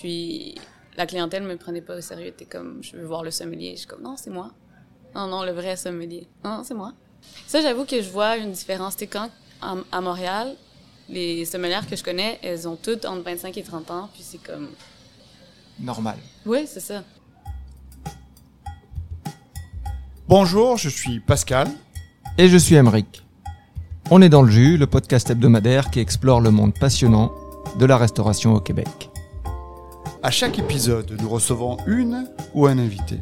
Puis la clientèle me prenait pas au sérieux. T'es comme, je veux voir le sommelier. Je suis comme, non, c'est moi. Non, non, le vrai sommelier. Non, c'est moi. Ça, j'avoue que je vois une différence. C'est quand, à, Montréal, les sommelières que je connais, elles ont toutes entre 25 et 30 ans, puis c'est comme... Normal. Oui, c'est ça. Bonjour, je suis Pascal. Et je suis Emeric. On est dans le jus, le podcast hebdomadaire qui explore le monde passionnant de la restauration au Québec. À chaque épisode, nous recevons une ou un invité.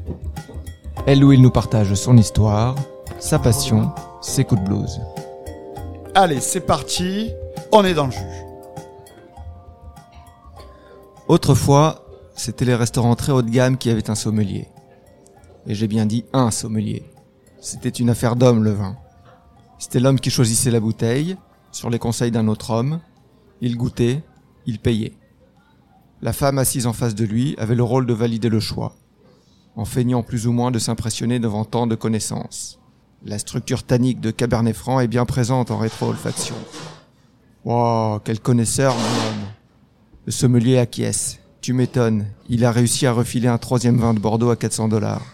Elle ou il nous partage son histoire, sa passion, ses coups de blues. Allez, c'est parti, on est dans le jus. Autrefois, c'était les restaurants très haut de gamme qui avaient un sommelier. Et j'ai bien dit un sommelier. C'était une affaire d'homme le vin. C'était l'homme qui choisissait la bouteille, sur les conseils d'un autre homme. Il goûtait, il payait. La femme assise en face de lui avait le rôle de valider le choix, en feignant plus ou moins de s'impressionner devant tant de connaissances. La structure tannique de Cabernet Franc est bien présente en rétro-olfaction. Wow, quel connaisseur, mon homme. Le sommelier acquiesce. Tu m'étonnes, il a réussi à refiler un troisième vin de Bordeaux à 400 dollars.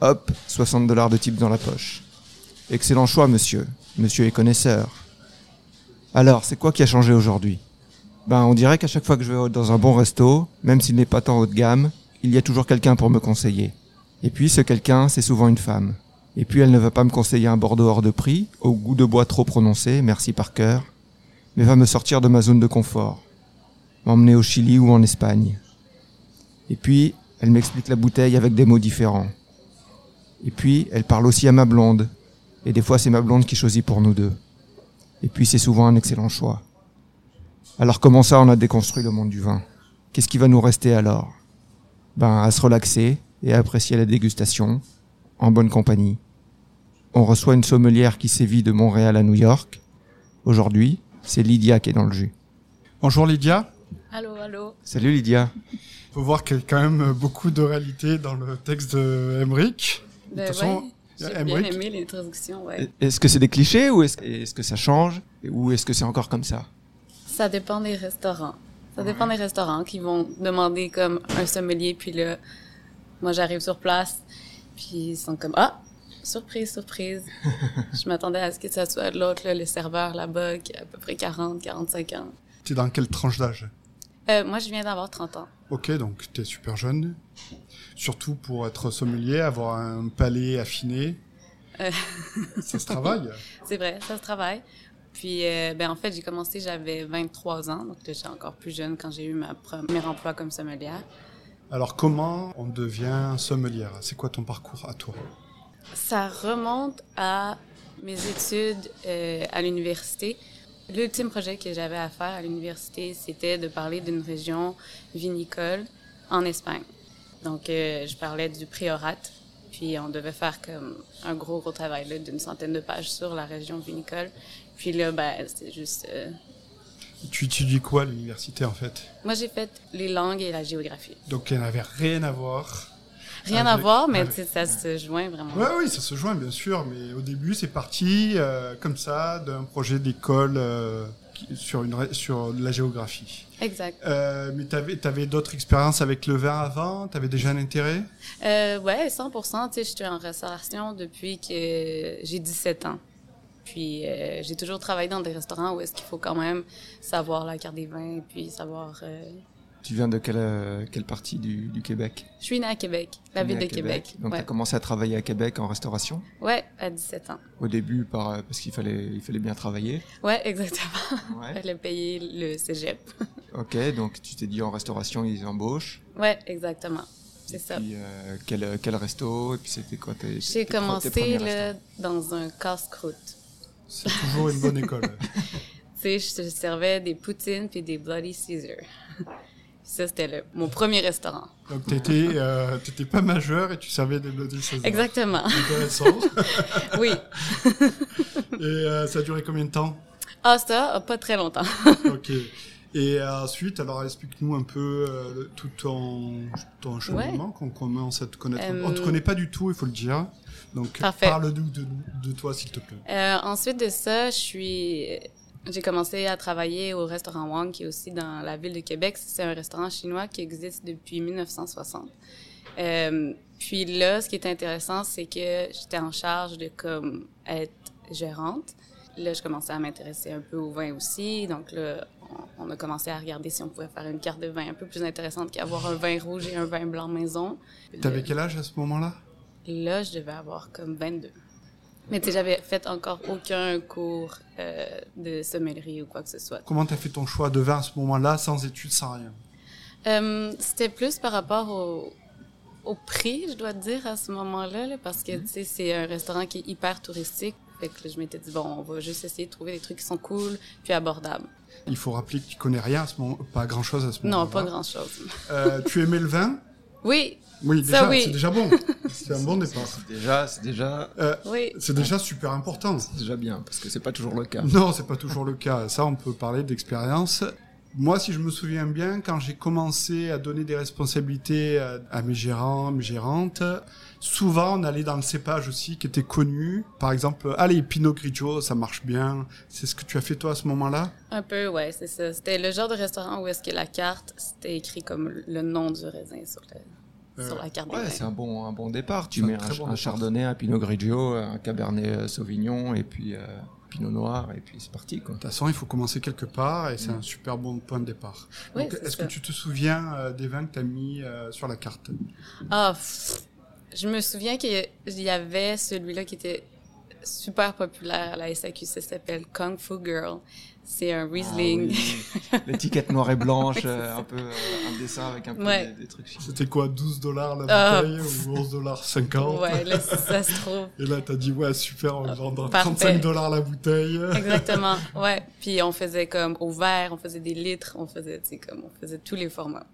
Hop, 60 dollars de type dans la poche. Excellent choix, monsieur. Monsieur est connaisseur. Alors, c'est quoi qui a changé aujourd'hui? Ben, on dirait qu'à chaque fois que je vais dans un bon resto, même s'il n'est pas tant haut de gamme, il y a toujours quelqu'un pour me conseiller. Et puis ce quelqu'un, c'est souvent une femme. Et puis elle ne va pas me conseiller un Bordeaux hors de prix, au goût de bois trop prononcé, merci par cœur, mais va me sortir de ma zone de confort, m'emmener au Chili ou en Espagne. Et puis, elle m'explique la bouteille avec des mots différents. Et puis, elle parle aussi à ma blonde, et des fois c'est ma blonde qui choisit pour nous deux. Et puis c'est souvent un excellent choix. Alors comment ça on a déconstruit le monde du vin? Qu'est-ce qui va nous rester alors? Ben à se relaxer et à apprécier la dégustation en bonne compagnie. On reçoit une sommelière qui sévit de Montréal à New York. Aujourd'hui, c'est Lydia qui est dans le jus. Bonjour Lydia. Allô, allô. Salut Lydia. Faut voir qu'il y a quand même beaucoup de réalité dans le texte de Emmerich. de toute façon, j'ai bien aimé les traductions, ouais. Est-ce que c'est des clichés ou est-ce que ça change ou est-ce que c'est encore comme ça? Ça dépend des restaurants. Ça dépend des restaurants qui vont demander comme un sommelier, puis là, moi j'arrive sur place, puis ils sont comme ah surprise surprise. je m'attendais à ce que ça soit l'autre le serveur là-bas qui a à peu près 40 45 ans. Tu es dans quelle tranche d'âge? Euh, Moi je viens d'avoir 30 ans. Ok donc tu es super jeune. Surtout pour être sommelier, avoir un palais affiné. Euh. ça se travaille? C'est vrai, ça se travaille. Puis, euh, ben, en fait, j'ai commencé, j'avais 23 ans, donc j'étais encore plus jeune quand j'ai eu ma premier emploi comme sommelière. Alors, comment on devient sommelière? C'est quoi ton parcours à toi? Ça remonte à mes études euh, à l'université. L'ultime projet que j'avais à faire à l'université, c'était de parler d'une région vinicole en Espagne. Donc, euh, je parlais du priorat, puis on devait faire comme un gros, gros travail d'une centaine de pages sur la région vinicole. Puis là, ben, c'est juste. Euh, tu étudies quoi à l'université en fait? Moi, j'ai fait les langues et la géographie. Donc, il n'avait rien à voir. Rien à voir, mais ça se joint vraiment. Oui, oui, ça se joint bien sûr, mais au début, c'est parti euh, comme ça d'un projet d'école euh, sur, une, sur la géographie. Exact. mais tu avais, avais d'autres expériences avec le vin avant? Tu avais déjà un intérêt? Euh, Ouais, 100 Tu sais, j'étais en restauration depuis que j'ai 17 ans. Puis euh, j'ai toujours travaillé dans des restaurants où est-ce qu'il faut quand même savoir la carte des vins, puis savoir. Euh, tu viens de quelle, euh, quelle partie du, du, Québec? Je suis née à Québec, la ville de Québec. Donc tu as commencé à travailler à Québec en restauration? Ouais, à 17 ans. Au début, par, parce qu'il fallait, il fallait bien travailler? Ouais, exactement. Il fallait payer le cégep. ok, donc tu t'es dit en restauration, ils embauchent Ouais, exactement. C'est ça. Puis, quel, quel resto? Et puis c'était quoi J'ai commencé dans un casse-croûte. C'est toujours une bonne école. tu sais, je te servais des poutines puis des Bloody Caesar. Ça, c'était mon premier restaurant. Donc, tu n'étais euh, pas majeur et tu servais des Bloody Caesar. Exactement. Intéressant. oui. et euh, ça a duré combien de temps? Ah, ça, pas très longtemps. ok. Et ensuite, alors explique-nous un peu euh, tout ton, ton cheminement, qu'on commence à te connaître. On ne te connaît pas du tout, il faut le dire. Donc, parle-nous de, de, toi, s'il te plaît. Euh, ensuite de ça, je suis j'ai commencé à travailler au restaurant Wang, qui est aussi dans la ville de Québec. C'est un restaurant chinois qui existe depuis 1960. Euh, puis là, ce qui est intéressant, c'est que j'étais en charge de comme être gérante. Là, je commençais à m'intéresser un peu au vin aussi. Donc là, on, a commencé à regarder si on pouvait faire une carte de vin un peu plus intéressante qu'avoir un vin rouge et un vin blanc maison. T'avais quel âge à ce moment-là? Là, je devais avoir comme 22. Mais tu sais, j'avais fait encore aucun cours euh, de sommellerie ou quoi que ce soit. Comment t'as fait ton choix de vin à ce moment-là, sans études, sans rien? Euh, c'était plus par rapport au, au, prix, je dois te dire, à ce moment-là, là, parce que, mhm. tu sais, c'est un restaurant qui est hyper touristique. Fait que je m'étais dit, bon, on va juste essayer de trouver des trucs qui sont cool puis abordables. Il faut rappeler que tu connais rien à ce moment, pas grand-chose à ce moment-là. Non, pas grand-chose. Euh, tu aimais le vin? Oui, oui, déjà, c'est déjà bon. C'est un bon départ. C'est déjà, c'est déjà, euh, oui. c'est déjà super important. C'est déjà bien parce que c'est pas toujours le cas. Non, c'est pas toujours le cas. Ça, on peut parler d'expérience. Moi, si je me souviens bien, quand j'ai commencé à donner des responsabilités à, mes gérants, mes gérantes, souvent on allait dans le cépage aussi qui était connu. Par exemple, allez, Pinot Grigio, ça marche bien. C'est ce que tu as fait toi à ce moment-là Un peu, ouais, c'est ça. C'était le genre de restaurant où est-ce que la carte, c'était écrit comme le nom du raisin sur le sur la carte ouais, c'est un bon, un bon départ. Tu mets un, chardonnay, un pinot grigio, un cabernet euh, sauvignon et puis euh, pinot noir et puis c'est parti. Quoi. De toute façon, il faut commencer quelque part et c'est un super bon point de départ. est-ce que tu te souviens euh, des vins que tu as mis sur la carte? Ah, je me souviens qu'il y avait celui-là qui était super populaire à la SAQ, ça s'appelle Kung Fu Girl. C'est un Riesling. Ah L'étiquette noire et blanche, euh, un peu euh, un dessin avec un peu des, trucs. C'était quoi, 12 dollars la ah. bouteille ou 11 dollars 50 Ouais, là, ça se trouve. Et là, t'as dit, ouais, super, on vend 35 dollars la bouteille. Exactement, ouais. Puis on faisait comme au verre, on faisait des litres, on faisait, comme, on faisait tous les formats.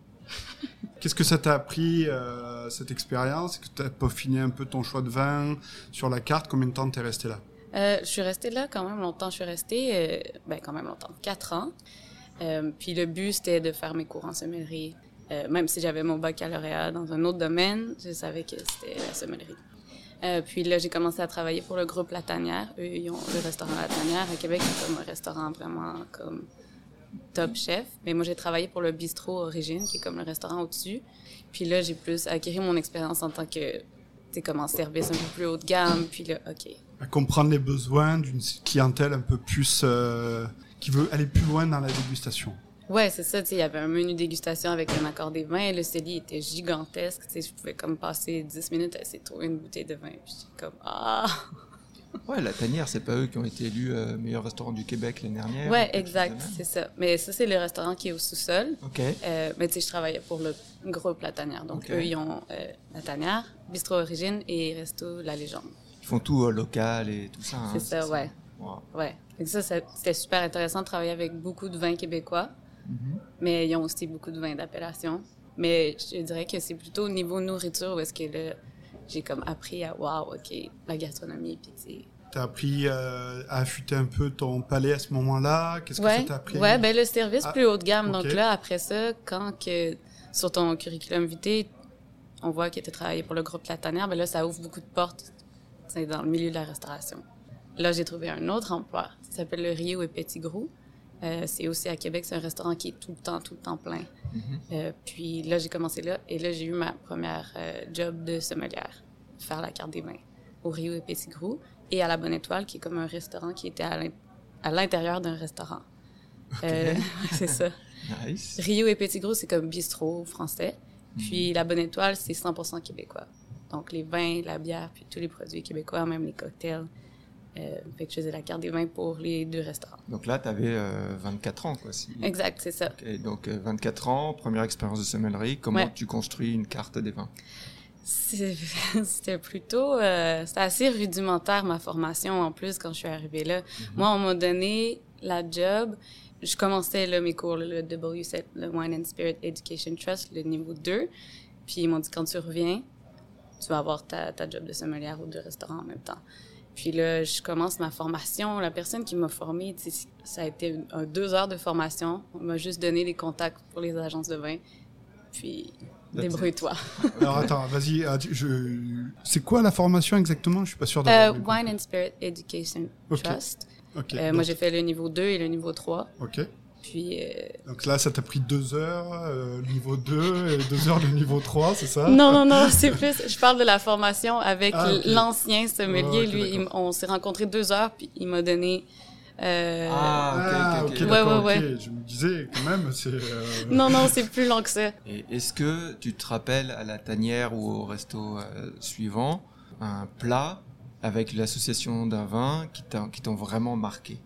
Qu'est-ce que ça t'a appris, euh, cette expérience? Que tu as peaufiné un peu ton choix de vin sur la carte? Combien de temps t'es resté là? Euh, je suis restée là quand même longtemps. Je suis restée, euh, ben quand même longtemps, quatre ans. Puis le but, c'était de faire mes cours en sommellerie. Même si j'avais mon baccalauréat dans un autre domaine, je savais que c'était la sommellerie. Puis là, j'ai commencé à travailler pour le groupe La Tanière. Eux, ils ont le restaurant La Tanière à Québec, c'est comme un restaurant vraiment comme top chef. Mais moi, j'ai travaillé pour le bistrot Origine, qui est comme le restaurant au-dessus. Puis là, j'ai plus acquis mon expérience en tant que, tu comme en service un peu plus haut de gamme. Puis là, OK, à comprendre les besoins d'une clientèle un peu plus euh, qui veut aller plus loin dans la dégustation. Ouais, c'est ça. Il y avait un menu dégustation avec un accord des vins. Le cellier était gigantesque. Je pouvais comme passer 10 minutes à essayer de trouver une bouteille de vin. Puis comme ah. Ouais, la tanière, c'est pas eux qui ont été élus euh, meilleur restaurant du Québec l'année dernière. Ouais, exact, c'est ça. Mais ça, c'est le restaurant qui est au sous-sol. OK. Euh, mais tu sais, je travaillais pour le groupe La Tanière. Donc, eux, ils ont La Tanière, Bistrot Origine et Resto La Légende. Ils font tout local et tout ça. Hein, c'est ça, ouais. Ouais. Et ça, c'était super intéressant de travailler avec beaucoup de vins québécois, mm-hmm. mais ils ont aussi beaucoup de vins d'appellation. Mais je dirais que c'est plutôt au niveau nourriture où est-ce que là, j'ai comme appris à, wow, OK, la gastronomie, puis tu as appris euh, à affûter un peu ton palais à ce moment-là? Qu'est-ce que ça t'a appris? Ouais, ben le service ah, plus haut de gamme. Donc là, après ça, quand que sur ton curriculum vitae, on voit que tu as travaillé pour le groupe Latanière, ben là, ça ouvre beaucoup de portes dans le milieu de la restauration. Là, j'ai trouvé un autre emploi. Ça s'appelle le Rio et Petit Gros. Euh, c'est aussi à Québec, c'est un restaurant qui est tout le temps, tout le temps plein. Mm-hmm. euh, puis là, j'ai commencé là et là, j'ai eu ma première euh, job de sommelière, faire la carte des vins au Rio et Petit Gros et à la Bonne Étoile, qui est comme un restaurant qui était à l'intérieur d'un restaurant. C'est ça. Nice. Rio et Petit Gros, c'est comme bistrot français. Puis mm-hmm. la Bonne Étoile, c'est 100% québécois. Donc, les vins, la bière, puis tous les produits québécois, même les cocktails. Euh, fait que je faisais la carte des vins pour les deux restaurants. Donc là, tu avais 24 ans, quoi. Exact, c'est ça. donc 24 euh, ans, première expérience de sommellerie. Comment tu construis une carte des vins? C'était plutôt... Euh, c'était assez rudimentaire, ma formation, en plus, quand je suis arrivée là. Mhm. Moi, on m'a donné la job. Je commençais là, mes cours, le WSET, le Wine and Spirit Education Trust, le niveau 2. Puis ils m'ont dit, quand tu reviens, tu vas avoir ta, ta job de sommelière ou de restaurant en même temps. Puis là, je commence ma formation. La personne qui m'a formée, ça a été deux heures de formation. On m'a juste donné les contacts pour les agences de vin. Puis, débrouille-toi. Alors attends, vas-y. Ah, je... C'est quoi la formation exactement? Je suis pas sûr d'avoir. Euh, Wine and Spirit Education Trust. Ok. Euh, moi, j'ai fait le niveau 2 et le niveau 3. Ok. Puis, euh, Donc là, ça t'a pris deux heures, euh, niveau 2, et deux heures de niveau 3, c'est ça? Non, non, non, c'est plus, je parle de la formation avec Ah, l'ancien sommelier. Ah, ok, Lui, il- on s'est rencontrés deux heures, puis il m'a donné, euh, Ah, ok, ok, ok. Ouais, d'accord, ouais, ok. Je me disais, quand même, c'est... euh, non, non, c'est plus long que ça. Et est-ce que tu te rappelles à la tanière ou au resto euh, suivant un plat avec l'association d'un vin qui t'ont vraiment marqué?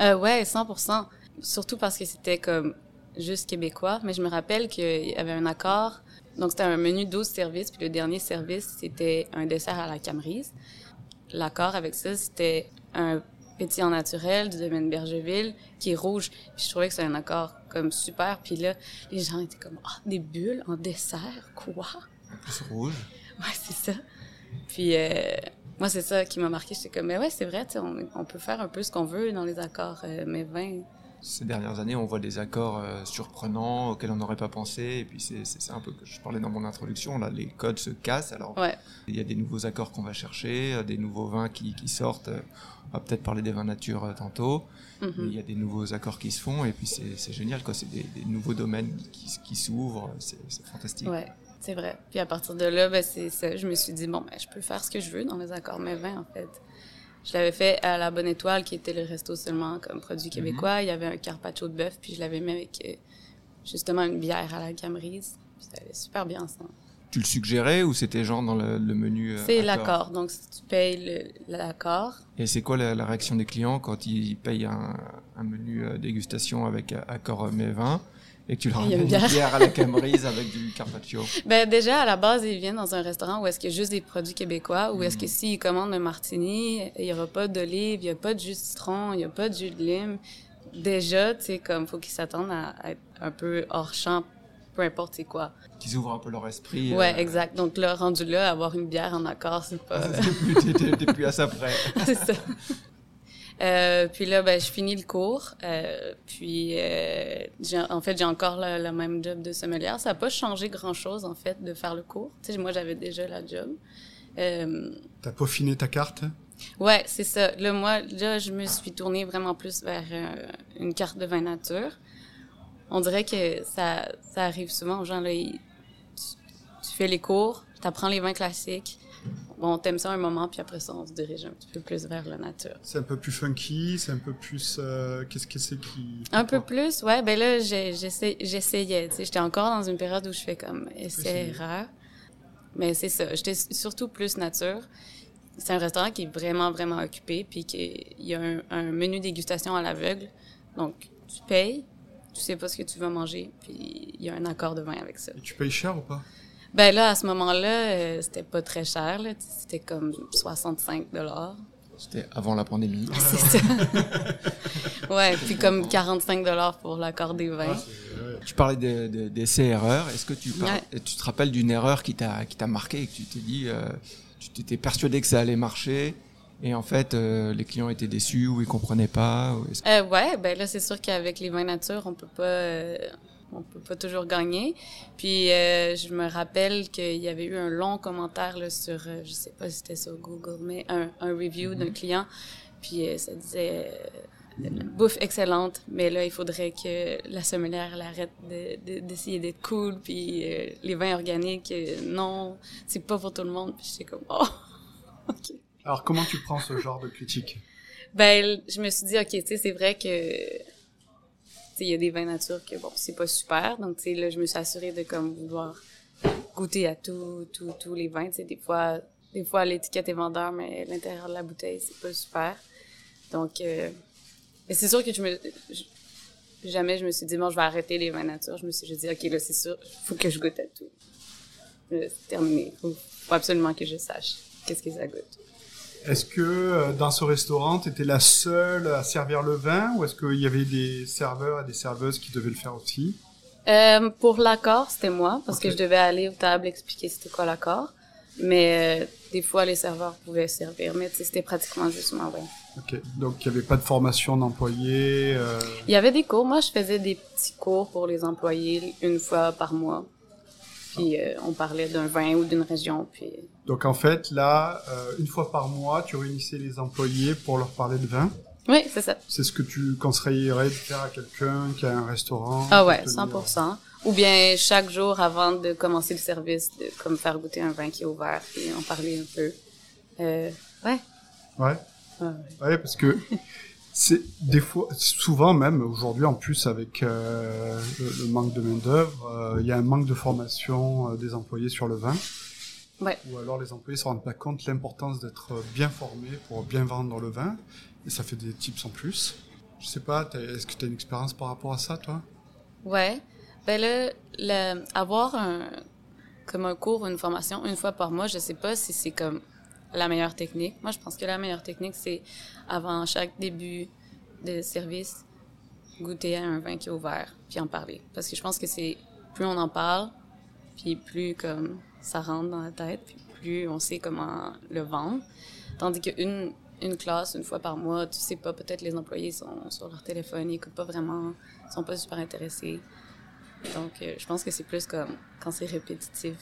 Euh, ouais, 100%. Surtout parce que c'était comme juste québécois. Mais je me rappelle qu'il y avait un accord. Donc, c'était un menu 12 services. Puis le dernier service, c'était un dessert à la camerise. L'accord avec ça, c'était un pétillant naturel du domaine Bergeville qui est rouge. Puis je trouvais que c'était un accord comme super. Puis là, les gens étaient comme, ah, des bulles en dessert? Quoi? En plus rouge. Ouais, c'est ça. Puis euh, moi, c'est ça qui m'a marqué. J'étais comme, mais ouais, c'est vrai, on, on peut faire un peu ce qu'on veut dans les accords, euh, mais vin. Ces dernières années, on voit des accords euh, surprenants auxquels on n'aurait pas pensé. Et puis c'est un peu que je parlais dans mon introduction. Là, les codes se cassent. Alors Ouais. il y a des nouveaux accords qu'on va chercher, euh, des nouveaux vins qui, qui sortent. On va peut-être parler des vins nature euh, tantôt. Mhm. Mais il y a des nouveaux accords qui se font et puis c'est génial. C'est des, des nouveaux domaines qui, qui s'ouvrent. C'est fantastique. Ouais, c'est vrai. Puis à partir de là, ben, c'est. Je me suis dit, bon, ben, je peux faire ce que je veux dans les accords mais vins, en fait. Je l'avais fait à la Bonne Étoile, qui était le resto seulement comme produit québécois. Il y avait un carpaccio de bœuf, puis je l'avais mis avec euh, justement une bière à la camerise. Ça allait super bien ensemble. Tu le suggérais ou c'était genre dans le, le menu euh, C'est accord? l'accord. Donc, tu payes l'accord, Et c'est quoi la, la réaction des clients quand ils payent un, un menu euh, dégustation avec accord mets vin et que tu leur ramènes une bière. bière à la camerise avec du carpaccio Ben déjà à la base ils viennent dans un restaurant où est-ce qu'il y a juste des produits québécois ou est-ce que s'ils commandent un martini, il y aura pas d'olive, il y a pas de jus de citron, il y a pas de jus de lime. Déjà, tu sais comme faut qu'ils s'attendent à être un peu hors champ peu importe c'est quoi. qu'ils ouvrent un peu leur esprit. Ouais, euh, exact. Donc là rendu là avoir une bière en accord, c'est pas T'es plus- plus à ça près. c'est ça. Euh, puis là, ben, je finis le cours. Euh, puis, euh, en fait, j'ai encore le, le même job de sommelière. Ça n'a pas changé grand-chose, en fait, de faire le cours. Tu sais, moi, j'avais déjà la job. T'as peaufiné ta carte? Ouais, c'est ça. Là, moi, là, je me suis tournée vraiment plus vers une carte de vin nature. On dirait que ça, ça arrive souvent aux gens, là. ils- tu, tu fais les cours, t'apprends les vins classiques. Bon, t'aimes ça un moment, puis après ça, on se dirige un petit peu plus vers la nature. C'est un peu plus funky, c'est un peu plus... euh, Qu'est-ce que c'est qui... Un peu plus, ouais. Ben là, j'essayais. Tu sais, j'étais encore dans une période où je fais comme essai erreur. Mais c'est ça. J'étais surtout plus nature. C'est un restaurant qui est vraiment, vraiment occupé, puis qu'il y a un, un menu dégustation à l'aveugle. Donc, tu payes, tu sais pas ce que tu vas manger, puis il y a un accord de vin avec ça. Et tu payes cher ou pas? Ben là, à ce moment-là, euh, c'était pas très cher, C'était comme 65 dollars. C'était avant la pandémie. C'est ça. ouais, puis comme 45 dollars pour l'accord des vins. Tu parlais de- de- d'essais-erreurs. Est-ce que tu, par- Ouais. tu te rappelles d'une erreur qui t'a qui t'a marqué et que tu t'es dit, euh, tu t'étais persuadé que ça allait marcher et en fait euh, les clients étaient déçus ou ils comprenaient pas ou est-ce- Euh, ouais, ben là, c'est sûr qu'avec les vins nature, on peut pas, euh, on peut pas toujours gagner. Puis, euh, je me rappelle qu'il y avait eu un long commentaire là, sur, euh, je sais pas si c'était sur Google, mais un, un review d'un client. Puis, euh, ça disait euh, bouffe excellente, mais là, il faudrait que la sommelière elle arrête de- de- d'essayer d'être cool. Puis, les vins organiques, non, c'est pas pour tout le monde. Puis, j'étais comme, oh, ok. Alors comment tu prends ce genre de critique? Ben, je me suis dit, OK, tu sais, c'est vrai que, il y a des vins nature que, bon, c'est pas super. Donc, tu sais, là, je me suis assurée de, comme, vouloir goûter à tout, tout, tous les vins. Tu des fois, des fois, l'étiquette est vendeur, mais l'intérieur de la bouteille, c'est pas super. Donc, euh, c'est sûr que jamais je me suis dit, bon, je vais arrêter les vins nature. Je me suis dit, OK, là, c'est sûr, faut que je goûte à tout. Là, C'est terminé. Faut, faut absolument que je sache qu'est-ce que ça goûte. Est-ce que euh, dans ce restaurant, tu étais la seule à servir le vin ou est-ce qu'il y avait des serveurs et des serveuses qui devaient le faire aussi? Euh, pour l'accord, c'était moi, parce que je devais aller aux tables expliquer c'était quoi l'accord. Mais euh, des fois, les serveurs pouvaient servir, mais c'était pratiquement juste moi, ouais. Ok, donc il n'y avait pas de formation d'employés. euh, Il y avait des cours. Moi, je faisais des petits cours pour les employés une fois par mois. Puis euh, on parlait d'un vin ou d'une région. Puis Donc en fait, là, euh, une fois par mois, tu réunissais les employés pour leur parler de vin. Oui, c'est ça. C'est ce que tu conseillerais de faire à quelqu'un qui a un restaurant Ah ouais, pour tenir- 100%. Ou bien chaque jour avant de commencer le service, de comme faire goûter un vin qui est ouvert et en parler un peu. Euh, ouais. Ouais. Ouais, Ouais, parce que c'est des fois, souvent même aujourd'hui en plus avec euh, le, le manque de main d'œuvre, il y a un manque de formation euh, des employés sur le vin. Ouais. Ou alors les employés se rendent pas compte de l'importance d'être bien formés pour bien vendre le vin, et ça fait des tips en plus. Je sais pas, est-ce que tu as une expérience par rapport à ça, toi? Ouais. Ben là, le, avoir un, comme un cours ou une formation une fois par mois, je sais pas si c'est comme la meilleure technique. Moi, je pense que la meilleure technique, c'est avant chaque début de service, goûter à un vin qui est ouvert, puis en parler. Parce que je pense que c'est plus on en parle, puis plus comme ça rentre dans la tête, puis plus on sait comment le vendre. Tandis qu'une une classe, une fois par mois, tu sais pas, peut-être les employés sont sur leur téléphone, ils écoutent pas vraiment, ils sont pas super intéressés. Donc, euh, je pense que c'est plus comme quand c'est répétitif.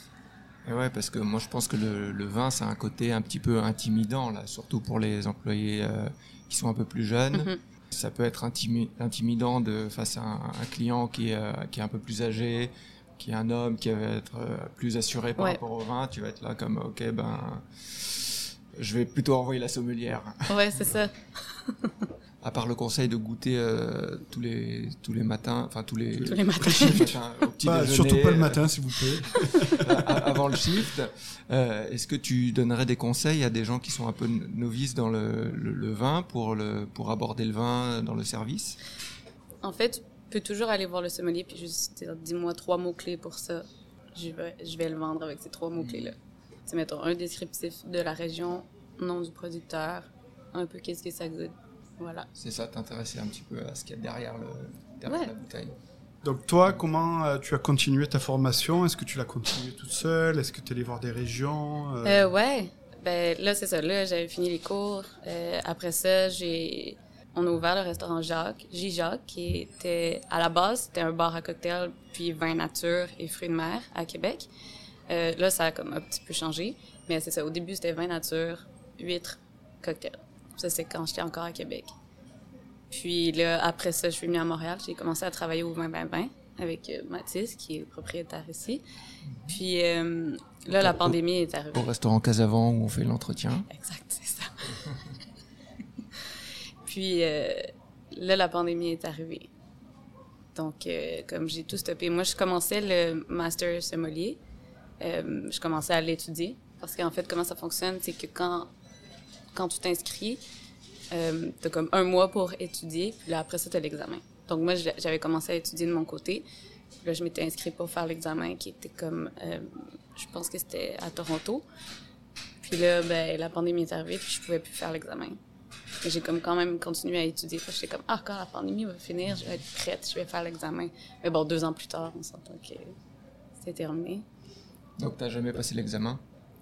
Et ouais, parce que moi je pense que le, le vin, c'est un côté un petit peu intimidant, là, surtout pour les employés euh, qui sont un peu plus jeunes. Mhm. Ça peut être intimi- intimidant de face à un, un client qui est, euh, qui est un peu plus âgé, qui est un homme, qui va être euh, plus assuré par Ouais. rapport au vin. Tu vas être là comme, ok, ben, je vais plutôt envoyer la sommelière. Ouais, c'est ça. À part le conseil de goûter euh, tous les tous les matins, enfin tous les Tous les matins. matins au petit déjeuner, Surtout pas le matin, s'il vous plaît. a- avant le shift. Euh, Est-ce que tu donnerais des conseils à des gens qui sont un peu novices dans le, le, le vin pour le pour aborder le vin dans le service? En fait, peux toujours aller voir le sommelier puis juste dire dis-moi trois mots-clés pour ça. Je vais, je vais le vendre avec ces trois mots-clés-là. Tu sais, mettons un descriptif de la région, nom du producteur, un peu qu'est-ce que ça goûte. Voilà. C'est ça, t'intéresser un petit peu à ce qu'il y a derrière le derrière Ouais. la bouteille. Donc toi, comment euh, tu as continué ta formation? Est-ce que tu l'as continué toute seule? Est-ce que tu es allé voir des régions Euh, Euh, ouais. Ben là, c'est ça. Là, j'avais fini les cours. Euh, après ça, j'ai... On a ouvert le restaurant Jacques, J-Jacques, qui était... À la base, c'était un bar à cocktail, puis vin nature et fruits de mer à Québec. Euh, là, ça a comme un petit peu changé. Mais c'est ça. Au début, c'était vin nature, huîtres, cocktail. Ça, c'est quand j'étais encore à Québec. Puis là, après ça, je suis venue à Montréal. J'ai commencé à travailler au 20-20-20 avec euh, Mathis, qui est le propriétaire ici. Puis euh, là, la pandémie est arrivée. Au restaurant Casavant où on fait l'entretien. Exact. Puis euh, là, la pandémie est arrivée. Donc, euh, comme j'ai tout stoppé, moi, je commençais le master sommelier. Euh, je commençais à l'étudier. Parce qu'en fait, comment ça fonctionne, c'est que quand, quand tu t'inscris, euh, tu as comme un mois pour étudier, puis là, après ça, tu as l'examen. Donc, moi, j'avais commencé à étudier de mon côté. Puis là, je m'étais inscrite pour faire l'examen qui était comme, je pense que c'était à Toronto. Puis là, ben, la pandémie est arrivée, puis je pouvais plus faire l'examen. Et J'ai comme quand même continué à étudier. J'étais comme, ah, quand la pandémie va finir, je vais être prête, je vais faire l'examen. Mais bon, deux ans plus tard, on s'entend que c'est terminé. Donc t'as jamais passé l'examen?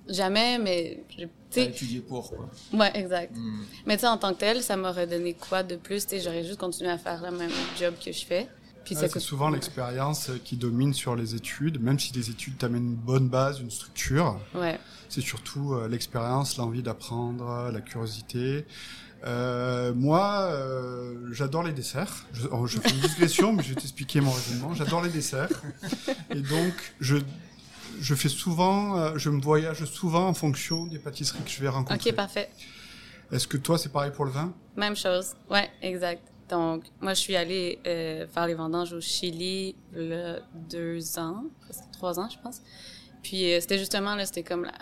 Jamais, mais, sais, étudié pour quoi ouais, exact. Hmm. Mais tu sais, en tant que tel, ça m'aurait donné quoi de plus? Tu sais, j'aurais juste continué à faire le même job que je fais. Puis Ouais, ça c'est coûte... souvent l'expérience euh, qui domine sur les études, même si les études t'amènent une bonne base, une structure. Ouais. C'est surtout euh, l'expérience, l'envie d'apprendre, la curiosité. Euh, moi, euh, j'adore les desserts. Je, oh, je fais une digression, mais je vais t'expliquer mon raisonnement. J'adore les desserts. Et donc, je, je fais souvent, euh, je me voyage souvent en fonction des pâtisseries que je vais rencontrer. OK, parfait. Est-ce que toi, c'est pareil pour le vin? Même chose. Ouais, exact. Donc, moi, je suis allée euh, faire les vendanges au Chili a deux ans, trois ans, je pense. Puis, euh, c'était justement, là, c'était comme la,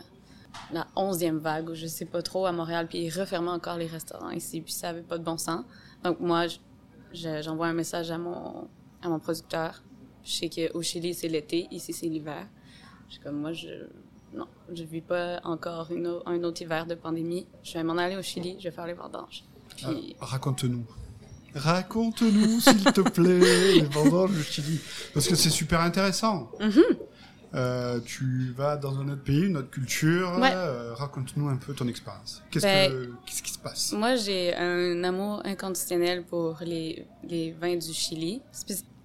la onzième vague, ou je sais pas trop, à Montréal. Puis, ils refermaient encore les restaurants ici, puis ça avait pas de bon sens. Donc, moi, je- je- j'envoie un message à mon, à mon producteur. Je sais qu'au Chili, c'est l'été, ici, c'est l'hiver. Je suis comme, moi, je... Non, je vis pas encore une au- un autre hiver de pandémie. Je vais m'en aller au Chili, je vais faire les vendanges. Puis... Ah, Raconte-nous. Raconte-nous, s'il te plaît, les vendanges du Chili. Parce que c'est super intéressant. Mhm. Euh, tu vas dans un autre pays, une autre culture. Ouais. euh, Raconte-nous un peu ton expérience. Qu'est-ce, Ben, que, qu'est-ce qui se passe? Moi, j'ai un amour inconditionnel pour les, les vins du Chili,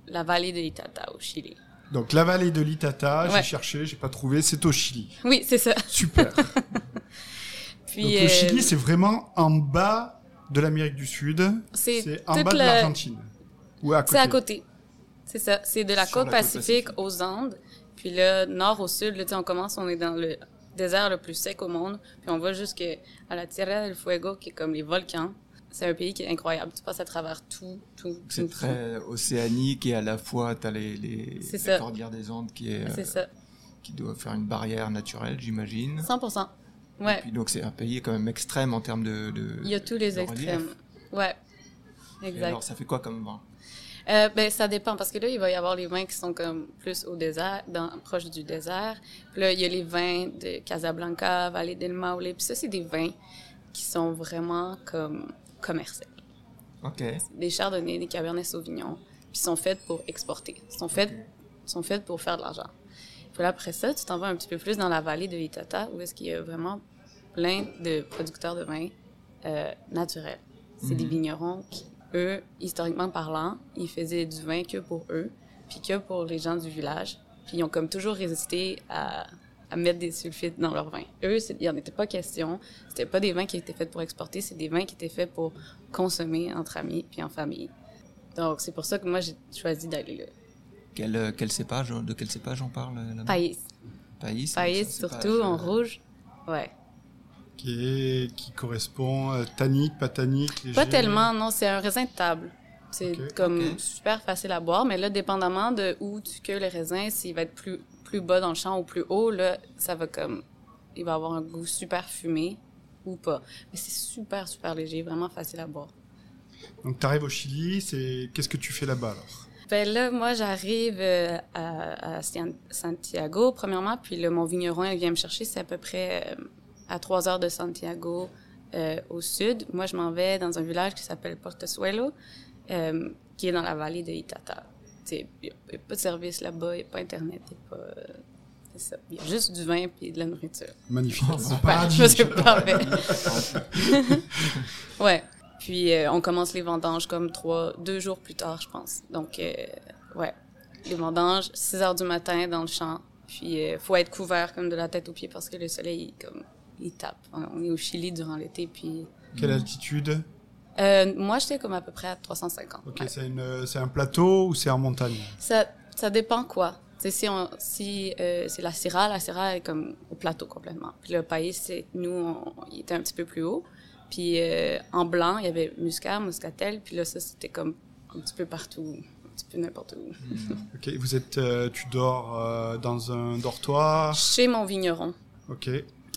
la vallée de l'Itata au Chili. Donc la vallée de l'Itata, j'ai cherché, j'ai pas trouvé, c'est au Chili. Oui, c'est ça. Super. Puis, Donc euh, le Chili, c'est vraiment en bas de l'Amérique du Sud. C'est en bas de la- l'Argentine. Ou à côté. C'est à côté. C'est ça. C'est de la côte la côte pacifique pacifique. aux Andes. Puis là, nord au sud, là, tu on commence, on est dans le désert le plus sec au monde. Puis on va jusqu'à la Tierra del Fuego, qui est comme les volcans. C'est un pays qui est incroyable. Tu passes à travers tout, tout, tout. C'est très océanique et à la fois t'as les, les, C'est la ça. cordillère des Andes qui est, euh, ça. qui doit faire une barrière naturelle, j'imagine. 100%. Et Ouais. puis donc c'est un pays quand même extrême en termes de. de Il y a tous les de relief. extrêmes. Ouais. Et Exact. alors ça fait quoi comme vin Euh, ben, ça dépend parce que là, il va y avoir les vins qui sont comme plus au désert, dans, proche du désert. Puis là, il y a les vins de Casablanca, Vallée del Maule. Puis ça, c'est des vins qui sont vraiment comme commerciaux. Ok. Des chardonnays, des cabernets sauvignon. Puis sont faits pour exporter. sont faits, sont faits pour faire de l'argent. Puis là, après ça, tu t'en vas un petit peu plus dans la vallée de Itata, où est-ce qu'il y a vraiment plein de producteurs de vins euh, naturels. C'est des vignerons qui, eux, historiquement parlant, ils faisaient du vin que pour eux, puis que pour les gens du village. Puis ils ont comme toujours résisté à, à mettre des sulfites dans leur vin. Eux, il n'y en était pas question. C'était pas des vins qui étaient faits pour exporter, c'est des vins qui étaient faits pour consommer entre amis puis en famille. Donc, c'est pour ça que moi, j'ai choisi d'aller là. Quel, euh, quel cépage De quel cépage on parle là-bas Païs. Païs. Païs, surtout, en euh, rouge. Ouais. Qui, est, qui correspond euh, tannique, pas tannique, léger? Pas tellement, non, c'est un raisin de table. C'est comme super facile à boire, mais là, dépendamment de où tu cueilles le raisin, s'il va être plus, plus bas dans le champ ou plus haut, là, ça va comme. Il va avoir un goût super fumé ou pas. Mais c'est super, super léger, vraiment facile à boire. Donc tu arrives au Chili, c'est qu'est-ce que tu fais là-bas alors? Ben là, moi, j'arrive euh, à, à Santiago, premièrement, puis là, mon vigneron, il vient me chercher, c'est à peu près euh, à trois heures de Santiago euh, au sud. Moi, je m'en vais dans un village qui s'appelle Portezuelo, euh, qui est dans la vallée de Itata. Il n'y a, pas de service là-bas, il n'y a pas Internet, il n'y a pas... euh, c'est ça. Il y a juste du vin et de la nourriture. Magnifique. Ouais, paradis. je c'est parfait. ouais. Puis euh, on commence les vendanges comme trois, deux jours plus tard, je pense. Donc, euh, ouais. Les vendanges, 6 heures du matin dans le champ. Puis euh, faut être couvert comme de la tête aux pieds parce que le soleil, il, comme, il tape. On est au Chili durant l'été, puis... Quelle altitude? Euh, moi, j'étais comme à peu près à 350. Ok, ouais. c'est une, c'est un plateau ou c'est en montagne? Ça, ça dépend quoi. Tu sais, si, on, si euh, c'est la Syrah, la Syrah est comme au plateau complètement. Puis le pays, c'est nous, on, il était un petit peu plus haut. Puis euh, en blanc, il y avait Muscat, Muscatel. Puis là, ça, c'était comme un petit peu partout, un petit peu n'importe où. Ok, vous êtes, euh, tu dors euh, dans un dortoir? Chez mon vigneron. Ok.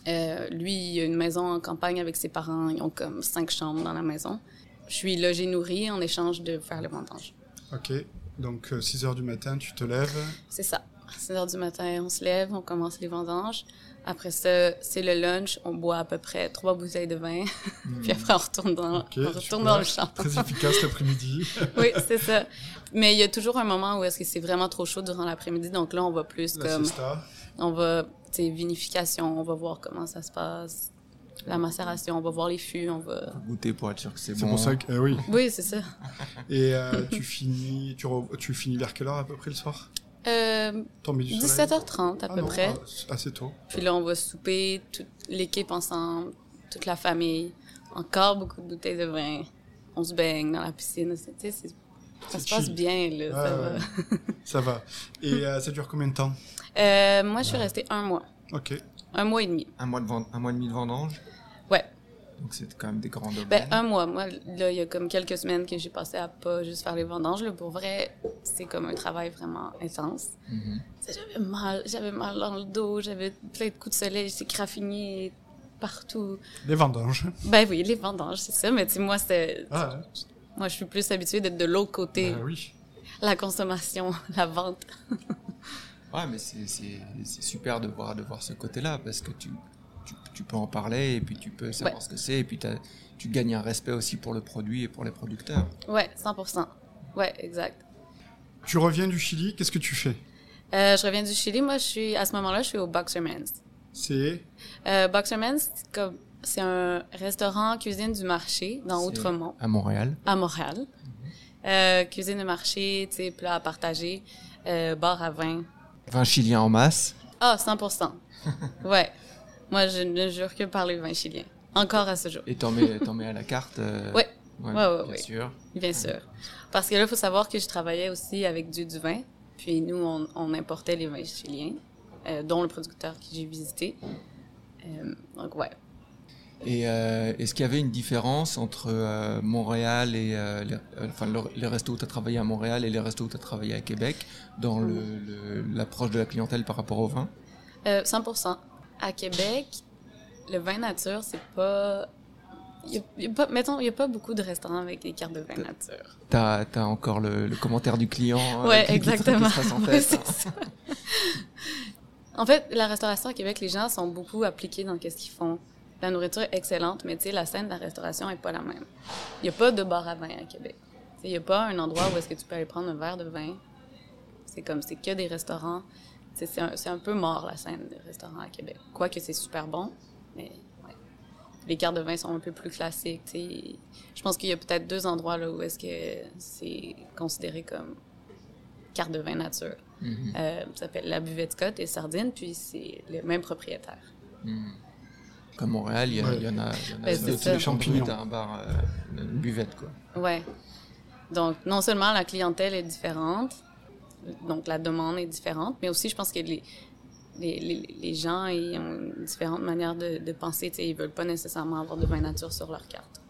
Euh, lui, il a une maison en campagne avec ses parents. Ils ont comme cinq chambres dans la maison. Je suis logée nourrie en échange de faire le vendange. Ok. Donc 6 heures du matin, tu te lèves. C'est ça. À 6 heures du matin, on se lève, on commence les vendanges. Après ça, c'est le lunch. On boit à peu près trois bouteilles de vin. Puis après, on retourne dans, Ok, on retourne super. dans le champ. Très efficace l'après-midi. oui, c'est ça. Mais il y a toujours un moment où est-ce que c'est vraiment trop chaud durant l'après-midi. Donc là, on va plus La comme... siesta. On va, vinification, on va voir comment ça se passe. La macération, on va voir les fûts, on va... Goûter pour être sûr que c'est C'est bon. pour ça que. eh oui. Oui, c'est ça. Et euh, tu finis, tu, re- tu finis vers quelle heure à peu près le soir? Euh, Tombé du soleil? 17h30 à Ah peu non, près. ah, c'est assez tôt. Puis là, on va souper, toute l'équipe ensemble, toute la famille. Encore beaucoup de bouteilles de vin. On se baigne dans la piscine. C'est- tu sais, c'est- ça C'est se passe bien, là. Ça va. Ça va. Et euh, ça dure combien de temps? Euh, moi, je suis restée un mois. Ok. Un mois et demi. Un mois de vend- un mois et demi de vendange? Ouais. Donc c'est quand même des grands domaines. Ben, un mois. Moi, là, il y a comme quelques semaines que j'ai passé à pas juste faire les vendanges. Là, pour vrai, c'est comme un travail vraiment intense. Mhm. Sais, J'avais mal, j'avais mal dans le dos, j'avais plein de coups de soleil, j'étais craffignée partout. Les vendanges. Ben oui, les vendanges, c'est ça. Mais tu sais, moi, c'était... Ah, ouais. Moi, je suis plus habituée d'être de l'autre côté. Bah oui. La consommation, la vente. Ouais, mais c'est c'est- c'est super de voir, de voir ce côté-là parce que tu, tu, tu peux en parler et puis tu peux savoir Ouais. ce que c'est et puis tu gagnes un respect aussi pour le produit et pour les producteurs. Ouais, 100%. Ouais, exact. Tu reviens du Chili, qu'est-ce que tu fais? Euh, je reviens du Chili. Moi, je suis, à ce moment-là, je suis au Boxerman's. C'est? Euh, Boxerman's, c'est comme, c'est un restaurant cuisine du marché dans Outremont, À Montréal. à Montréal. Euh, cuisine de marché, tu sais, plat à partager, euh, bar à vin. Vin chilien en masse. Ah, 100%. ouais. Moi, je ne jure que par les vins chiliens. Encore à ce jour. Et t'en mets, à la carte euh, Ouais. Ouais, Ouais, ouais, bien sûr. Bien sûr. Parce que là, il faut savoir que je travaillais aussi avec du, du vin. Puis nous, on, on importait les vins chiliens, euh, dont le producteur que j'ai visité. Euh, donc, ouais. Et euh, est-ce qu'il y avait une différence entre euh, Montréal et euh, les, enfin, le- les restos où tu as travaillé à Montréal et les restos où tu as travaillé à Québec dans l'approche de la clientèle par rapport au vin? Euh, 100% À Québec, le vin nature, c'est pas... Y a, y a pas... Mettons, il n'y a pas beaucoup de restaurants avec des cartes de vin nature. T'as as encore le, le commentaire du client Ouais, qui- qui te- qui exactement. tête, c'est hein. ça. en fait, la restauration à Québec, les gens sont beaucoup appliqués dans qu'est-ce qu'ils font. La nourriture est excellente, mais tu sais, la scène de la restauration est pas la même. Il y a pas de bar à vin à Québec. Tu sais, Il y a pas un endroit où est-ce que tu peux aller prendre un verre de vin. C'est comme, c'est que des restaurants. Tu sais, C'est un, peu mort, la scène des restaurants à Québec. Quoique c'est super bon, mais ouais. Les cartes de vin sont un peu plus classiques, tu sais. Je pense qu'il y a peut-être deux endroits là où est-ce que c'est considéré comme carte de vin nature. Mhm. Euh, ça s'appelle la buvette Scott et Sardine, puis c'est le même propriétaire. Mhm. Comme Montréal, il y, a- Ouais. il y en a, il y en a Ben, c'est deux ça. types Champignons. Un bar, euh, une buvette quoi. Ouais. Donc, non seulement la clientèle est différente, donc la demande est différente, mais aussi je pense que les, les, les, les gens ils ont une différente manière de, de penser. Ils veulent pas nécessairement avoir de vin nature sur leur carte.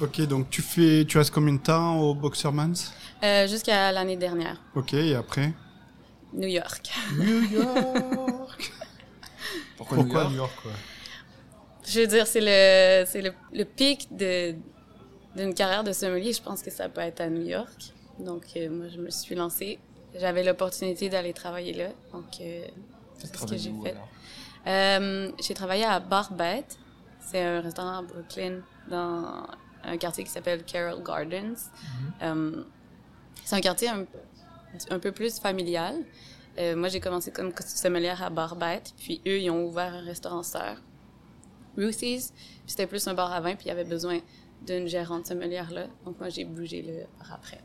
Ok, donc tu fais, tu restes combien de temps au Boxerman's Euh, Jusqu'à l'année dernière, Ok, et après? New York. New York Pourquoi, Pourquoi New New York quoi Je veux dire, c'est le, c'est le, le pic de, d'une carrière de sommelier. Je pense que ça peut être à New York. Donc, euh, moi, je me suis lancée. J'avais l'opportunité d'aller travailler là. Donc, euh, c'est ce que j'ai où, fait. Euh, j'ai travaillé à Barbette. C'est un restaurant à Brooklyn, dans un quartier qui s'appelle Carroll Gardens. Euh, c'est un quartier un, un peu plus familial. Euh, moi, j'ai commencé comme sommelière à Barbette, puis eux, ils ont ouvert un restaurant sœur, Ruthie's. Puis C'était plus un bar à vin, puis il y avait besoin d'une gérante sommelière là. Donc moi, j'ai bougé là par après.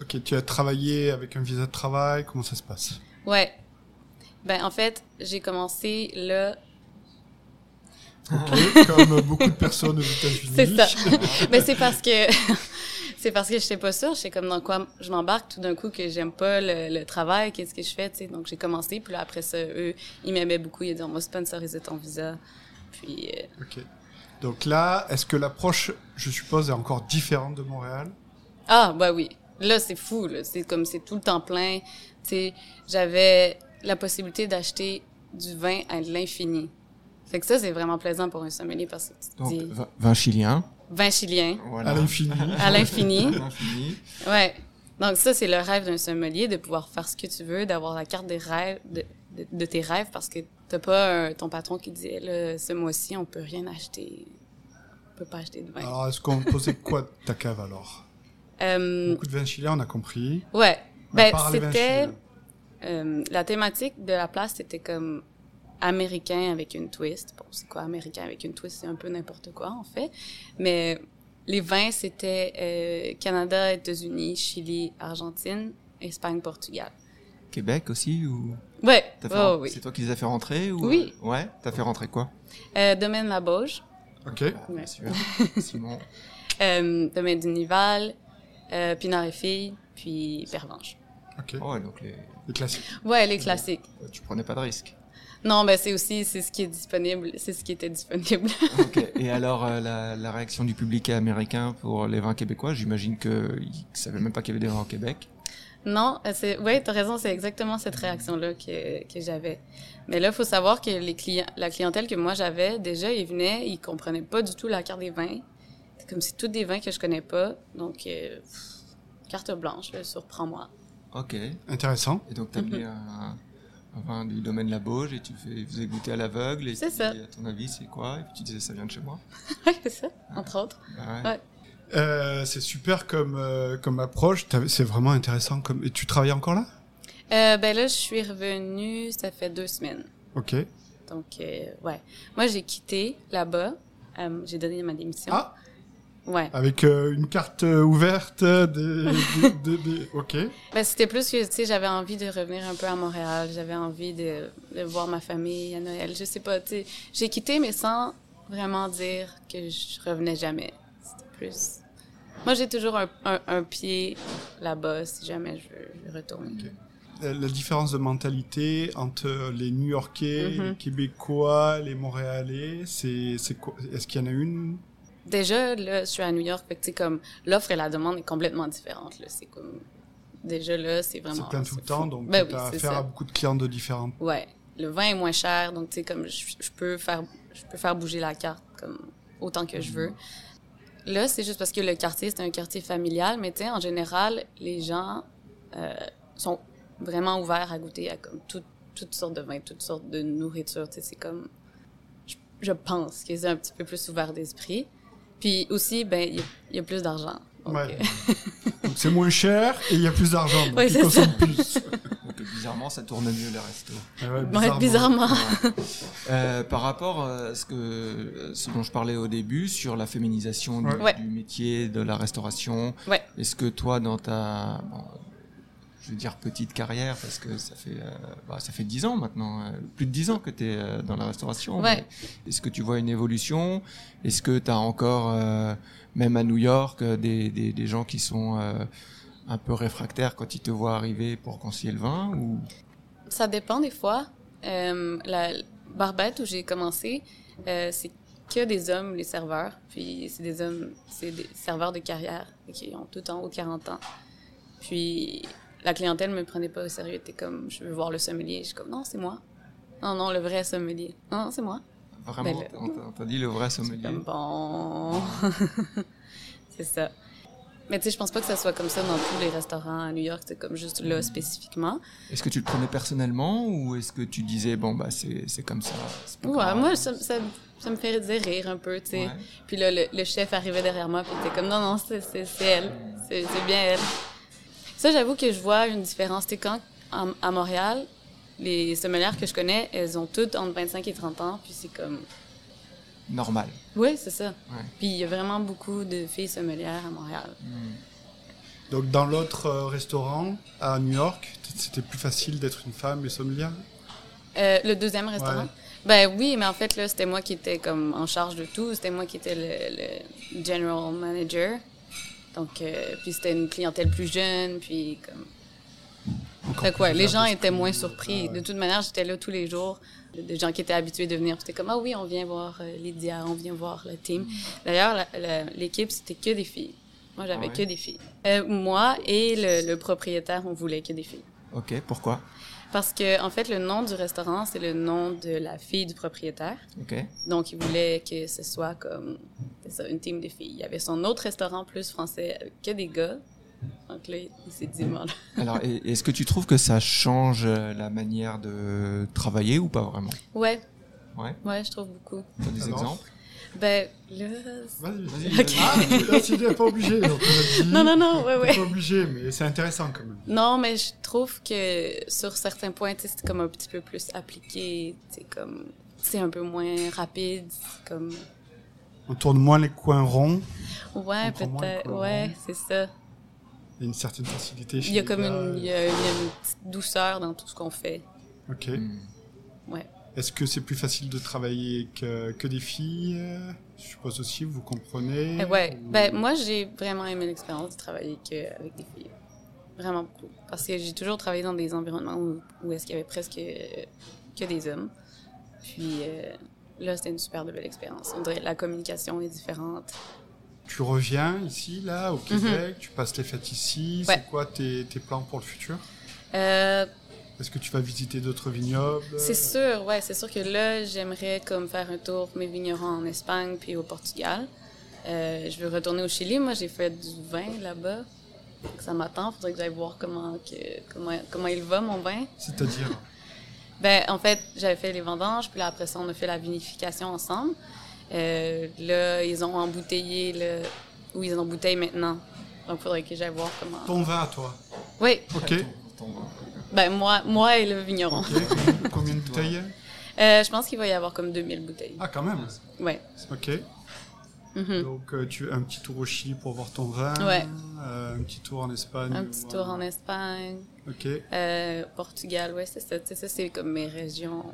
Ok, tu as travaillé avec un visa de travail, comment ça se passe? Ouais. Ben, en fait, j'ai commencé là Ok, comme beaucoup de personnes aux États-Unis. C'est ça. Mais c'est parce que c'est parce que j'étais pas sûre, je sais comme dans quoi je m'embarque? Tout d'un coup que j'aime pas le, le travail, qu'est-ce que je fais, tu sais? Donc j'ai commencé puis là après ça eux, ils m'aimaient beaucoup, ils disaient on va sponsoriser ton visa. Puis euh, Ok. Donc là, est-ce que l'approche, je suppose, est encore différente de Montréal? Ah bah oui. Là c'est fou là, c'est comme c'est tout le temps plein. Tu sais, j'avais la possibilité d'acheter du vin à l'infini. Fait que ça c'est vraiment plaisant pour un sommelier parce que tu Donc, dis vin chilien. Vin chilien À l'infini. à l'infini. À l'infini. Ouais. Donc ça, c'est le rêve d'un sommelier, de pouvoir faire ce que tu veux, d'avoir la carte des rêves, de, de, de tes rêves, parce que t'as pas un- ton patron qui dit, là, ce mois-ci, on peut rien acheter. On peut pas acheter de vin. Alors, est-ce qu'on posait quoi de ta cave alors? Euh, Beaucoup de vins chiliens, on a compris. ouais. Ben, c'était, chiliens. euh, la thématique de la place, c'était comme américain avec une twist. Bon, c'est quoi américain avec une twist? C'est un peu n'importe quoi, en fait. Mais les vins, c'était euh, Canada, États-Unis, Chili, Argentine, Espagne, Portugal. Québec aussi ou? Ouais, T'as fait oh, ren- oui. C'est toi qui les as fait rentrer ou Oui. euh, Ouais? T'as fait rentrer quoi? Euh, domaine La Bauge, Ok. Ah, Ouais. Bien sûr. Simon. euh, domaine du Nival, euh, Pinard et Filles, puis Pervenche. Ok. Oh, ouais, donc les... Les classiques. Ouais, les classiques. tu prenais pas de risque. Non, ben c'est aussi c'est ce qui est disponible, c'est ce qui était disponible. Ok. Et alors euh, la, la réaction du public américain pour les vins québécois, j'imagine que ils savaient même pas qu'il y avait des vins au Québec. non, euh, c'est ouais, t'as raison, c'est exactement cette réaction là que que j'avais. Mais là, faut savoir que les clients, la clientèle que moi j'avais, déjà ils venaient, ils comprenaient pas du tout la carte des vins. C'est comme c'est tous des vins que je connais pas, donc euh, pff, carte blanche, surprends-moi. Ok. Intéressant. Et donc t'as Mhm. pris un, un vin du domaine La Bauge et tu fais, faisais goûter à l'aveugle et C'est tu ça. dis, à ton avis c'est quoi? Et puis tu disais ça vient de chez moi. Ouais, c'est ça, entre autres. Bah ouais. Ouais. Euh, c'est super comme, euh, comme approche. C'est vraiment intéressant. Comme... Et tu travailles encore là? Euh, ben là, je suis revenue, ça fait deux semaines. Ok. Donc, euh, ouais. Moi, j'ai quitté là-bas. Euh, j'ai donné ma démission. Ah, Ouais. avec euh, une carte euh, ouverte. euh, Des, des- Ok. Ben, c'était plus que, tu sais, j'avais envie de revenir un peu à Montréal. J'avais envie de, de voir ma famille à Noël. Je sais pas, tu sais. J'ai quitté, mais sans vraiment dire que je revenais jamais. C'était plus. Moi, j'ai toujours un, un, un pied là-bas si jamais je. Euh, La différence de mentalité entre les New-Yorkais, Mhm. les Québécois, les Montréalais, c'est quoi? Est-ce qu'il y en a une Déjà, là, je suis à New York, fait que, comme, l'offre et la demande est complètement différente, là. C'est comme, déjà, là, c'est vraiment. C'est plein tout le temps, fou. donc Ben tu as affaire ça. à beaucoup de clients de différentes. Ouais. Le vin est moins cher, donc, tu sais, comme, je, je peux faire, je peux faire bouger la carte, comme, autant que je veux. Là, c'est juste parce que le quartier, c'est un quartier familial, mais tu sais, en général, les gens euh, sont vraiment ouverts à goûter à comme tout- toutes sortes de vins, toutes sortes de nourriture. Tu sais, c'est comme, je, je pense qu'ils sont un petit peu plus ouverts d'esprit. Puis aussi, ben, il y a- il y, a plus d'argent. Donc, Ouais. euh, Donc c'est moins cher et il y a plus d'argent, donc Ouais, ils consomment plus. Donc, bizarrement, ça tourne mieux les restos. Ah ouais, ouais, bizarrement. Euh, par rapport à ce, que, ce dont je parlais au début sur la féminisation du, Ouais. Ouais. du métier, de la restauration, Ouais. est-ce que toi, dans ta, bon, je veux dire petite carrière, parce que ça fait, euh, bah, ça fait 10 ans maintenant, euh, plus de 10 ans que tu es dans la restauration. Ouais. Est-ce que tu vois une évolution? Est-ce que tu as encore, euh, même à New York, euh, des, des, des gens qui sont euh, un peu réfractaires quand ils te voient arriver pour conseiller le vin ou... Ça dépend des fois. Euh, la Barbette, où j'ai commencé, euh, c'est que des hommes, les serveurs. Puis c'est des hommes, c'est des serveurs de carrière qui ont tout en haut de 40 ans. Puis la clientèle me prenait pas au sérieux. T'es comme, je veux voir le sommelier. Je suis comme, non, c'est moi. Non, non, le vrai sommelier. Non, c'est moi. Vraiment, Ben, on t'a- dit le vrai C'est sommelier? comme, bon. c'est ça. Mais tu sais, je pense pas que ça soit comme ça dans tous les restaurants à New York. C'est comme juste là spécifiquement. Est-ce que tu le prenais personnellement ou est-ce que tu disais bon bah c'est comme ça pas Ouais, grave? moi, ça, ça, ça me fait rire un peu, tu sais. Ouais. Puis là, le, le chef arrivait derrière moi, puis était comme, non, non, c'est elle. C'est c'est bien elle. Ça, j'avoue que je vois une différence. Tu quand, à Montréal, les sommelières que je connais, elles ont toutes entre 25 et 30 ans, puis c'est comme... normal. Oui, c'est ça. Ouais. Puis il y a vraiment beaucoup de filles sommelières à Montréal. Donc dans l'autre euh, restaurant à New York, c'était plus facile d'être une femme et sommelière Euh, le deuxième restaurant? Ouais. Ben oui, mais en fait, là, c'était moi qui étais comme en charge de tout. C'était moi qui étais le, le general manager. Donc, euh, puis c'était une clientèle plus jeune, puis comme... Fait que ouais, les gens étaient moins surpris. De toute manière, j'étais là tous les jours. Des gens qui étaient habitués de venir. C'était comme, ah oui, on vient voir euh, Lydia, on vient voir la team. D'ailleurs, l'équipe, c'était que des filles. Moi, j'avais Ah ouais? que des filles. Euh, moi et le, le propriétaire, on voulait que des filles. Ok, pourquoi? Parce que, en fait, le nom du restaurant, c'est le nom de la fille du propriétaire. Ok. Donc, il voulait que ce soit comme c'est ça, une team de filles. Il y avait son autre restaurant plus français avec que des gars. Donc là, il s'est dit, là. Alors est-ce que tu trouves que ça change euh, la manière de travailler ou pas vraiment? Ouais, Ouais. ouais, je trouve beaucoup. T'as des Alors exemples? Ben, là. Vas-y, Vas-y, Ok. Ah, là, tu n'es pas obligé. Donc on a dit, Non, non, non, ouais, ouais. pas obligé, mais c'est intéressant quand même. Non, mais je trouve que sur certains points, c'est comme un petit peu plus appliqué. C'est comme. C'est un peu moins rapide. c'est comme. On tourne moins les coins ronds. Ouais, peut-être. Ouais, c'est ça. Il y a une certaine facilité chez Il y a comme une, il y a, il y a une petite douceur dans tout ce qu'on fait. Ok. Hmm. Ouais. Est-ce que c'est plus facile de travailler que, que des filles euh, Je suppose aussi, vous comprenez Eh ouais. ou- Ben, moi, j'ai vraiment aimé l'expérience de travailler que avec des filles. Vraiment beaucoup. Parce que j'ai toujours travaillé dans des environnements où, où est-ce qu'il y avait presque euh, que des hommes. Puis euh, là, c'était une super belle expérience. On dirait la communication est différente. Tu reviens ici, là, au Québec, tu passes les fêtes ici. Mhm. Ouais. C'est quoi tes, tes plans pour le futur? Euh, Est-ce que tu vas visiter d'autres vignobles? C'est sûr, ouais, c'est sûr que là, j'aimerais comme faire un tour mes vignerons en Espagne puis au Portugal. Euh, je veux retourner au Chili. Moi, j'ai fait du vin là-bas. Ça m'attend. Faudrait que j'aille voir comment, que, comment, comment il va, mon vin. C'est-à-dire? Ben, en fait, j'avais fait les vendanges, puis là, après ça, on a fait la vinification ensemble. Euh, là, ils ont embouteillé le... Ou ils en embouteillent maintenant. Donc, il faudrait que j'aille voir comment... ton vin à toi. Oui, Ok. ben moi, moi et le vigneron. Ok, combien- de bouteilles? Euh, je pense qu'il va y avoir comme 2000 bouteilles. Ah, quand même. Ouais. Ok. Mhm. Donc, euh, tu un petit tour au Chili pour voir ton vin. Ouais. euh, un petit tour en Espagne. Un petit tour en Espagne. Ok. Euh, Portugal, ouais, c'est ça. Tu sais, ça, c'est comme mes régions,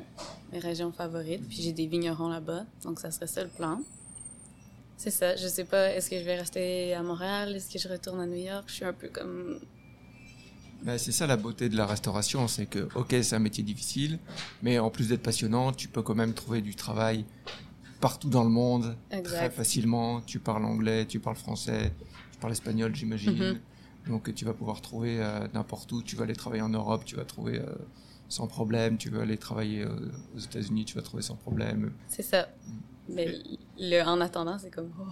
mes régions favorites. Puis j'ai des vignerons là-bas, donc ça serait ça le plan. C'est ça. Je sais pas, est-ce que je vais rester à Montréal? Est-ce que je retourne à New York? Je suis un peu comme... Ben, c'est ça la beauté de la restauration, c'est que, ok, c'est un métier difficile, mais en plus d'être passionnant, tu peux quand même trouver du travail partout dans le monde, très facilement. Tu parles anglais, tu parles français, tu parles espagnol, j'imagine. Mhm. Donc tu vas pouvoir trouver euh, n'importe où. Tu vas aller travailler en Europe, tu vas trouver euh, sans problème. Tu veux aller travailler euh, aux États-Unis, tu vas trouver sans problème. C'est ça. Mais le, en attendant, c'est comme, oh,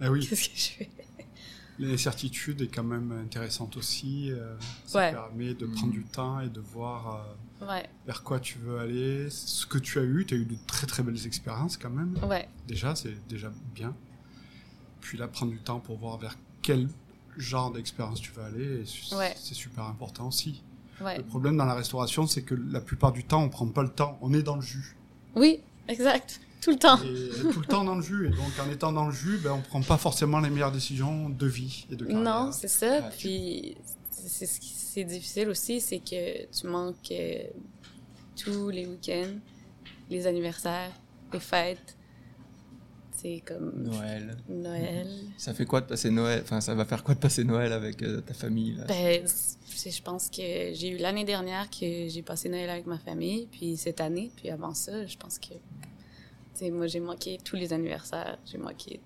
Ah oui, qu'est-ce que je fais? l'incertitude est quand même intéressante aussi. euh, ça Ouais. permet de Mhm. prendre du temps et de voir euh, Ouais, vers quoi tu veux aller, ce que tu as eu. Tu as eu de très très belles expériences quand même. ouais, Déjà, c'est déjà bien. Puis là, prendre du temps pour voir vers quel genre d'expérience tu vas aller, c'est Ouais. super important aussi. ouais. Le problème dans la restauration, c'est que la plupart du temps, on prend pas le temps. On est dans le jus. Oui, exact. Tout le temps. Et tout le temps dans le jus. Et donc, en étant dans le jus, ben, on prend pas forcément les meilleures décisions de vie et de carrière. Non, c'est ça. Ouais. Puis c'est ce qui c'est difficile aussi, c'est que tu manques euh, tous les week-ends, les anniversaires, les fêtes. C'est comme Noël. Noël. Ça fait quoi de passer Noël? Enfin, ça va faire quoi de passer Noël avec euh, ta famille là? Ben, je pense que j'ai eu l'année dernière que j'ai passé Noël avec ma famille, puis cette année, puis avant ça, je pense que, tu sais, moi j'ai manqué tous les anniversaires, j'ai manqué.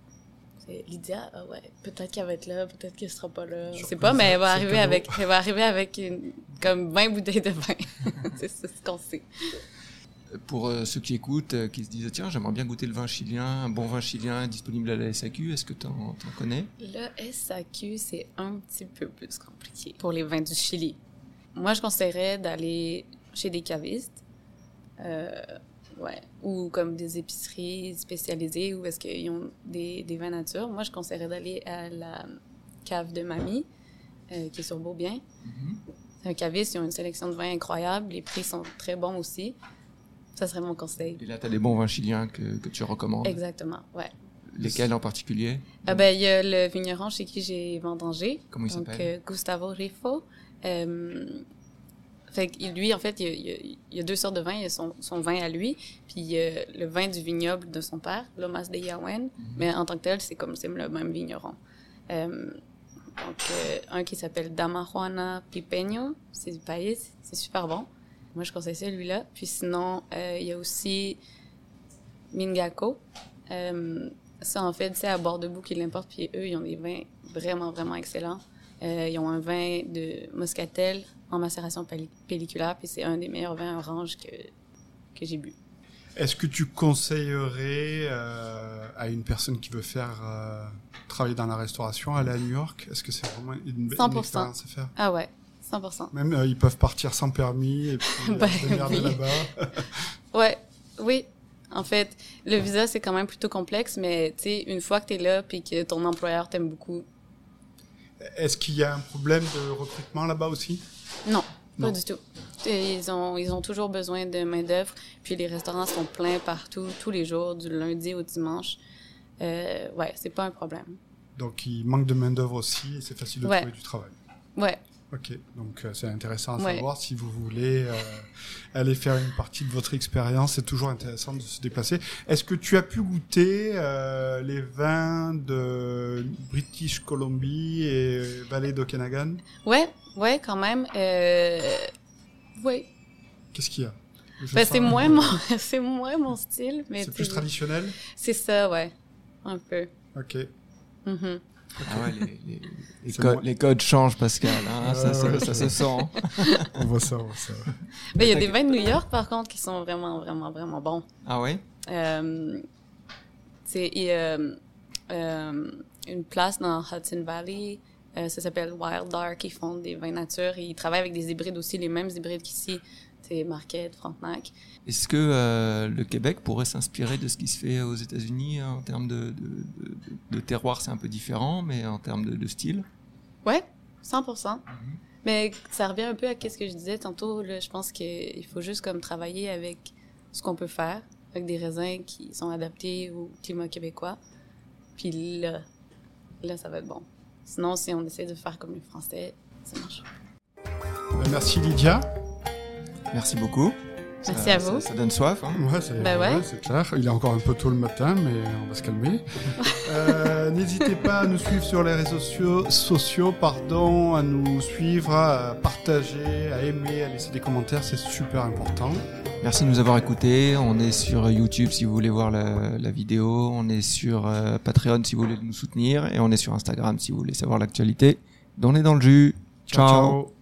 Lydia, ah ouais, peut-être qu'elle va être là, peut-être qu'elle sera pas là. Je sais pas, mais elle va arriver avec, elle va arriver avec une, comme 20 bouteilles de vin. c'est ce qu'on sait. Pour euh, ceux qui écoutent, euh, qui se disent tiens, j'aimerais bien goûter le vin chilien, un bon vin chilien disponible à la SAQ, est-ce que tu en connais? Le SAQ, c'est un petit peu plus compliqué pour les vins du Chili. Moi, je conseillerais d'aller chez des cavistes, euh, ouais, ou comme des épiceries spécialisées où est-ce qu'ils ont des, des vins nature. Moi, je conseillerais d'aller à la cave de mamie, euh, qui est sur Beaubien. C'est un caviste, ils ont une sélection de vins incroyable, les prix sont très bons aussi. Ça serait mon conseil. Et là, tu as des bons vins chiliens que, que tu recommandes. Exactement, ouais. Lesquels en particulier? Ah ben, il y a le vigneron chez qui j'ai vendangé. Comment il Donc, s'appelle? euh, Gustavo Rifo. Euh, fait que lui, en fait, il y, a, deux sortes de vins. Il y a son, son vin à lui, puis le vin du vignoble de son père, Lomas de Yawen. Mais en tant que tel, c'est comme c'est le même vigneron. Euh, donc, euh, un qui s'appelle Dama Juana Pipeño, c'est du pays, c'est super bon. Moi, je conseille celui-là. Puis sinon, euh, il y a aussi Mingako. Euh, ça, en fait, c'est à bord de qui l'importe. Puis eux, ils ont des vins vraiment, vraiment excellents. Euh, ils ont un vin de Moscatel en macération pelli- pelliculaire. Puis c'est un des meilleurs vins orange que, que j'ai bu. Est-ce que tu conseillerais euh, à une personne qui veut faire euh, travailler dans la restauration, aller à New York? Est-ce que c'est vraiment une, be- 100%. une expérience à faire? Ah ouais, 100%. Même euh, ils peuvent partir sans permis et puis euh, se démerder oui. là-bas. Ouais, oui. En fait, le visa, c'est quand même plutôt complexe, mais tu sais, une fois que tu es là puis que ton employeur t'aime beaucoup, Est-ce qu'il y a un problème de recrutement là-bas aussi? Non, Non. pas du tout. Et Ils ont, ils ont toujours besoin de main-d'œuvre, puis les restaurants sont pleins partout, tous les jours, du lundi au dimanche. Euh, ouais, c'est pas un problème. Donc il manque de main-d'œuvre aussi et c'est facile de Ouais. trouver du travail. Ouais, Ok, donc euh, c'est intéressant à Ouais. savoir. Si vous voulez euh, aller faire une partie de votre expérience, c'est toujours intéressant de se déplacer. Est-ce que tu as pu goûter euh, les vins de British Columbia et Vallée d'Okanagan? Ouais, ouais, quand même. Ouais. Qu'est-ce qu'il y a? Ben, c'est moins mon, c'est moins mon style, mais C'est plus traditionnel? C'est ça, ouais, un peu. Ok. Mhm. Ah ouais, les, les- les C'est co- moi. les codes changent, Pascal. hein, ça, se- ouais, ça je se vois. sent. On voit ça, on voit ça. Ben, il y a des vins de New York, par contre, qui sont vraiment, vraiment, vraiment bons. Ah ouais? Euh, c'est il y a, euh, une place dans Hudson Valley, euh, ça s'appelle Wild Dark, ils font des vins nature et ils travaillent avec des hybrides aussi, les mêmes hybrides qu'ici, Marquette, Frontenac. Est-ce que euh, le Québec pourrait s'inspirer de ce qui se fait aux États-Unis hein, en termes de, de, de- de terroir C'est un peu différent, mais en termes de, de style? Ouais, 100%. Mais ça revient un peu à ce que je disais tantôt, là, je pense qu'il faut juste comme travailler avec ce qu'on peut faire, avec des raisins qui sont adaptés au climat québécois. Puis là, là, ça va être bon. Sinon, si on essaie de faire comme les Français, ça marche. Ben, merci Lydia. Merci beaucoup. Merci Ça- à vous. Ça, ça donne soif. Hein. Ouais, c'est Bah ouais. c'est clair. Il est encore un peu tôt le matin, mais on va se calmer. Euh, N'hésitez pas à nous suivre sur les réseaux sociaux, sociaux pardon, à nous suivre, à partager, à aimer, à laisser des commentaires, c'est super important. Merci de nous avoir écoutés. On est sur YouTube si vous voulez voir la, la vidéo. On est sur euh, Patreon si vous voulez nous soutenir. Et on est sur Instagram si vous voulez savoir l'actualité. On est dans le jus. ciao. ciao.